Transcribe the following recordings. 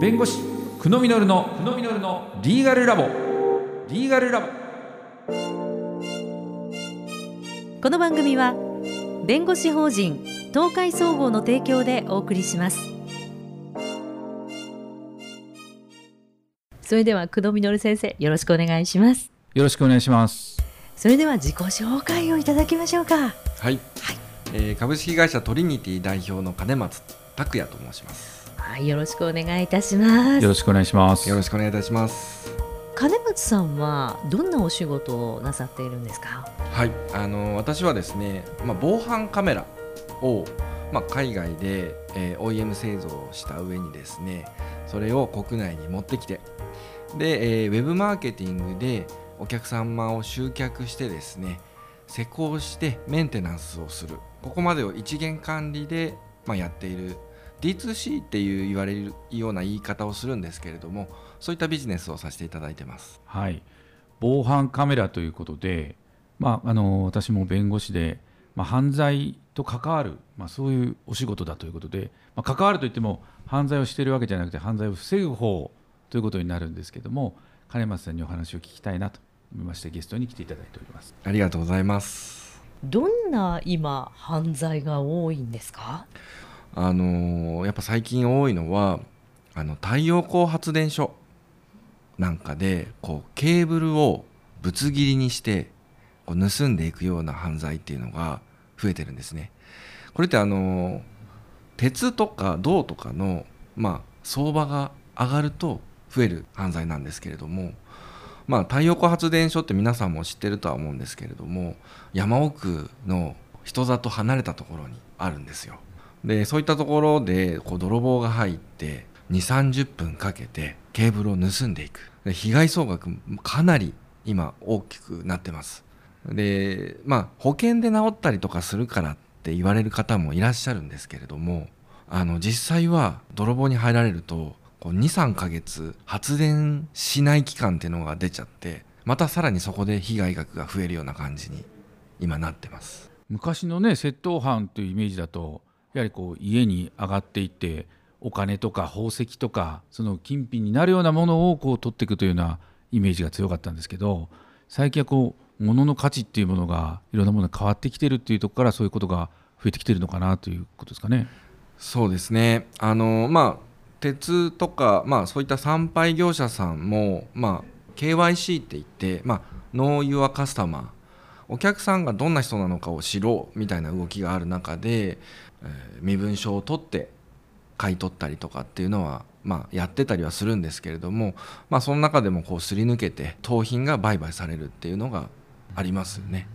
弁護士久野実の久野実のリーガルラボ。リーガルラボ。この番組は弁護士法人東海総合の提供でお送りします。それでは久野実先生よろしくお願いします。よろしくお願いします。それでは自己紹介をいただきましょうか。はい、はい。えー、株式会社トリニティ代表の金松拓也と申しますはいよろしくお願いいたします。よろしくお願いします。よろしくお願いいたします。金松さんはどんなお仕事をなさっているんですか？はいあの私はですね、まあ、防犯カメラを、まあ、海外で、えー、OEM 製造した上にですねそれを国内に持ってきてで、えー、ウェブマーケティングでお客様を集客してですね施工してメンテナンスをする。ここまでを一元管理で、まあ、やっている D2C っていう言われるような言い方をするんですけれどもそういったビジネスをさせていただいてます。はい。防犯カメラということで、まあ、あの私も弁護士で、まあ、犯罪と関わる、まあ、そういうお仕事だということで、まあ、関わるといっても犯罪をしているわけじゃなくて犯罪を防ぐ方ということになるんですけども金松さんにお話を聞きたいなと思いましてゲストに来ていただいております。ありがとうございます。どんな今犯罪が多いんですか？あのー、やっぱ最近多いのはあの太陽光発電所なんかでこうケーブルをぶつ切りにしてこう盗んでいくような犯罪っていうのが増えてるんですね。これってあの鉄とか銅とかの、まあ、相場が上がると増える犯罪なんですけれども、まあ、太陽光発電所って皆さんも知ってるとは思うんですけれども山奥の人里離れたところにあるんですよ。でそういったところでこう泥棒が入って2 3 0分かけてケーブルを盗んでいく。で被害総額かなり今大きくなってます。でまあ保険で治ったりとかするからって言われる方もいらっしゃるんですけれどもあの実際は泥棒に入られると23ヶ月発電しない期間っていうのが出ちゃってまたさらにそこで被害額が増えるような感じに今なってます。昔のね窃盗犯というイメージだとやはりこう家に上がっていってお金とか宝石とかその金品になるようなものをこう取っていくというようなイメージが強かったんですけど最近はこう物の価値っていうものがいろんなものが変わってきてるっていうところからそういうことが増えてきてるのかなということですかね。そうですねあのまあ鉄とか、まあ、そういった参拝業者さんも、まあ、KYC って言って、まあ、ノーユアカスタマーお客さんがどんな人なのかを知ろうみたいな動きがある中で、身分証を取って買い取ったりとかっていうのは、まあ、やってたりはするんですけれども、まあ、その中でもこうすり抜けて盗品が売買されるっていうのがありますよね。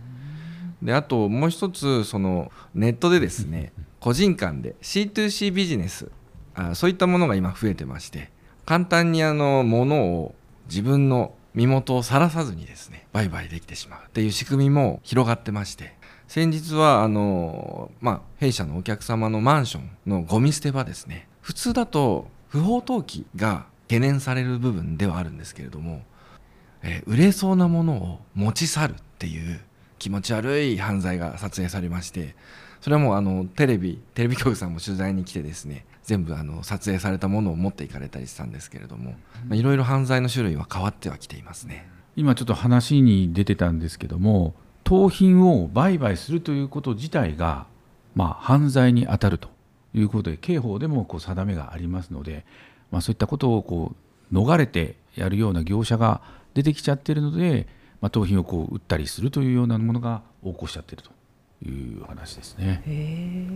であともう一つそのネットでですね個人間で C2C ビジネスあそういったものが今増えてまして簡単にあの物を自分の身元をさらさずにですね売買できてしまうっていう仕組みも広がってまして先日はあの、まあ、弊社のお客様のマンションのゴミ捨て場ですね。普通だと不法投棄が懸念される部分ではあるんですけれども、えー、売れそうなものを持ち去るっていう気持ち悪い犯罪が撮影されましてそれはもうあのテレビテレビ局さんも取材に来てですね全部あの撮影されたものを持っていかれたりしたんですけれどもいろいろ犯罪の種類は変わってはきていますね。今ちょっと話に出てたんですけども盗品を売買するということ自体が、まあ、犯罪に当たるということで刑法でもこう定めがありますので、まあ、そういったことをこう逃れてやるような業者が出てきちゃってるので、まあ、盗品をこう売ったりするというようなものが横行しちゃってるという話ですね。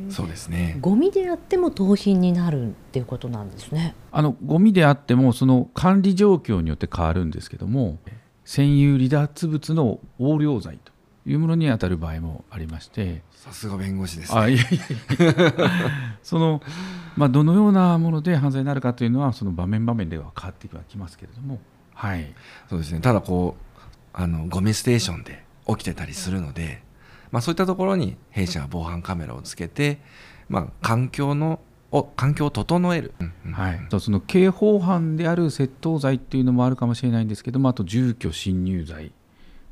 そうですね。ゴミであっても盗品になるっていうことなんですね。あのゴミであってもその管理状況によって変わるんですけども、占有離脱物の横領罪というものに当たる場合もありまして。さすが弁護士です、ね、あいやいやその、まあ、どのようなもので犯罪になるかというのはその場面場面では変わってはきますけれども、はい、そうですね。ただこうあのゴミステーションで起きてたりするので、まあ、そういったところに弊社は防犯カメラをつけて、まあ、環境のを環境を整える、はい、その刑法犯である窃盗罪っていうのもあるかもしれないんですけどもあと住居侵入罪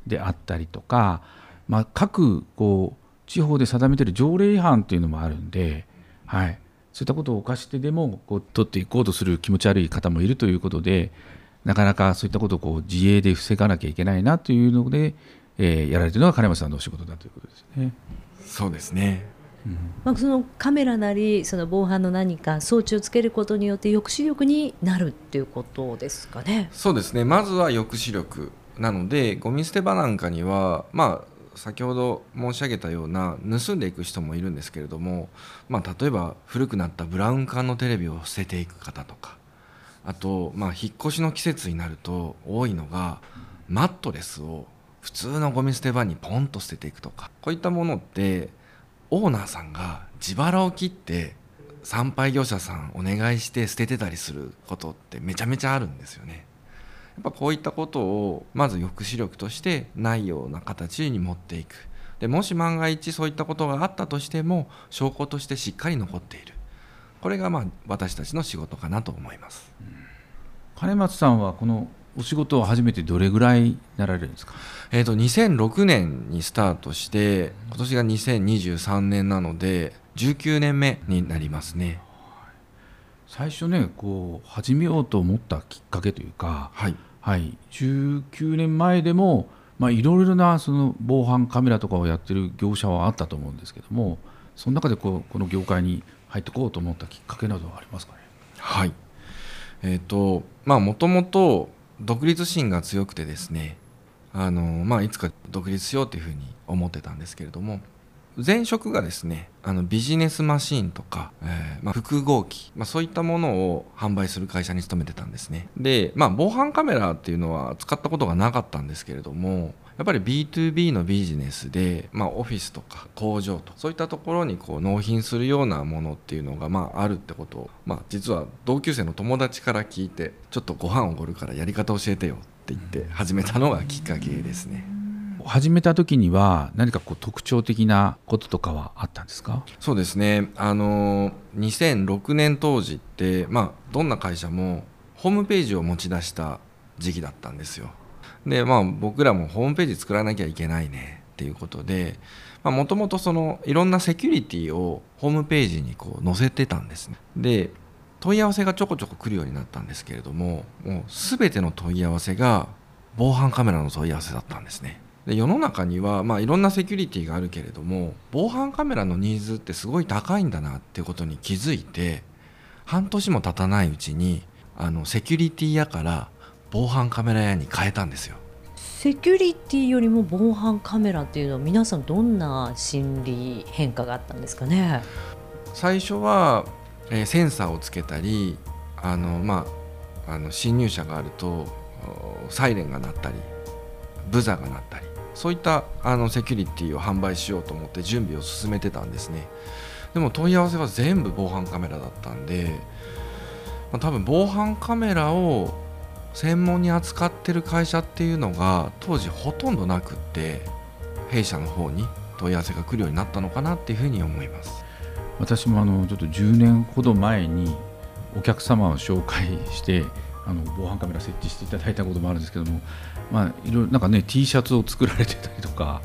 であったりとかまあ、各こう地方で定めている条例違反というのもあるんで、はい、そういったことを犯してでもこう取っていこうとする気持ち悪い方もいるということでなかなかそういったことをこう自衛で防がなきゃいけないなというので、えーやられているのが金松さんのお仕事だということですね。そうですねまあ、そのカメラなりその防犯の何か装置をつけることによって抑止力になるっていうことですかね。そうですねまずは抑止力なのでゴミ捨て場なんかにはまあ先ほど申し上げたような盗んでいく人もいるんですけれども、まあ、例えば古くなったブラウン管のテレビを捨てていく方とかあと、まあ、引っ越しの季節になると多いのがマットレスを普通のゴミ捨て場にポンと捨てていくとかこういったものってオーナーさんが自腹を切って参拝業者さんお願いして捨ててたりすることってめちゃめちゃあるんですよね。やっぱこういったことをまず抑止力としてないような形に持っていく。でもし万が一そういったことがあったとしても証拠としてしっかり残っている。これがまあ私たちの仕事かなと思います。金松さんはこのお仕事を始めてどれぐらいなられるんですか？えー、と2006年にスタートして今年が2023年なので19年目になりますね。最初ねこう始めようと思ったきっかけというか、はいはい、19年前でもいろいろなその防犯カメラとかをやってる業者はあったと思うんですけどもその中でこうこの業界に入ってこうと思ったきっかけなどはありますかね？はい。えっ、とまあもともと独立心が強くてですねあのまあいつか独立しようというふうに思ってたんですけれども前職がですねあのビジネスマシーンとか、えーまあ、複合機、まあ、そういったものを販売する会社に勤めてたんですねで、まあ、防犯カメラっていうのは使ったことがなかったんですけれどもやっぱり B2B のビジネスで、まあ、オフィスとか工場とそういったところにこう納品するようなものっていうのが、まあ、あるってことを、まあ、実は同級生の友達から聞いてちょっとご飯おごるからやり方教えてよって言って始めたのがきっかけですね。始めた時には何かこう特徴的なこととかはあったんですか？そうですね。あの2006年当時って、まあ、どんな会社もホームページを持ち出した時期だったんですよ。でまあ僕らもホームページ作らなきゃいけないねっていうことでもともとそのいろんなセキュリティをホームページにこう載せてたんですね。で問い合わせがちょこちょこ来るようになったんですけれどももう全ての問い合わせが防犯カメラの問い合わせだったんですね。で世の中には、まあ、いろんなセキュリティがあるけれども防犯カメラのニーズってすごい高いんだなってことに気づいて半年も経たないうちにあのセキュリティ屋から防犯カメラ屋に変えたんですよセキュリティよりも防犯カメラっていうのは皆さんどんな心理変化があったんですかね？最初は、えーセンサーをつけたりあの、まあ、あの侵入者があるとおサイレンが鳴ったりブザーが鳴ったりそういったあのセキュリティを販売しようと思って準備を進めてたんですね。でも問い合わせは全部防犯カメラだったんで、まあ、多分防犯カメラを専門に扱ってる会社っていうのが当時ほとんどなくって弊社の方に問い合わせが来るようになったのかなっていうふうに思います。私もあのちょっと10年ほど前にお客様を紹介してあの防犯カメラ設置していただいたこともあるんですけども、まあ、いろいろなんかね T シャツを作られてたりとか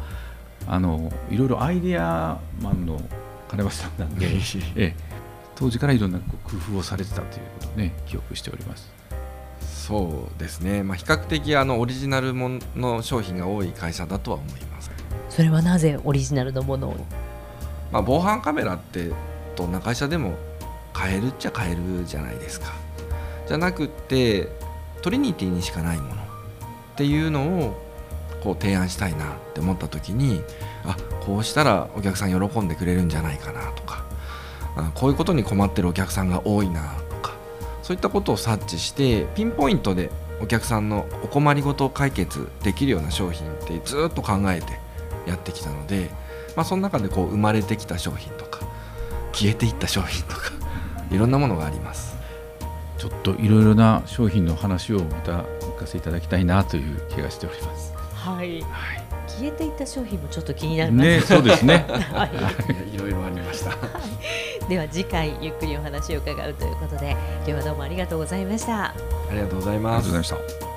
あのいろいろアイデアマンの金橋さんなんで、ええ、当時からいろんなこう工夫をされてたということをね記憶しております。そうですね、まあ、比較的あのオリジナルものの商品が多い会社だとは思います、それはなぜオリジナルのものを？まあ、防犯カメラってどんな会社でも買えるっちゃ買えるじゃないですかじゃなくってトリニティにしかないものっていうのをこう提案したいなって思った時にあこうしたらお客さん喜んでくれるんじゃないかなとかあこういうことに困ってるお客さんが多いなとかそういったことを察知してピンポイントでお客さんのお困りごとを解決できるような商品ってずっと考えてやってきたので、まあ、その中でこう生まれてきた商品とか消えていった商品とかいろんなものがあります。ちょっといろいろな商品の話をまたお聞かせいただきたいなという気がしております。はいは消えていった商品もちょっと気になりい、ます、ね、そうですね。は いろいろありました。では次回ゆっくりお話を伺うということで今日はどうもありがとうございましたありがとうございありがますとうございました。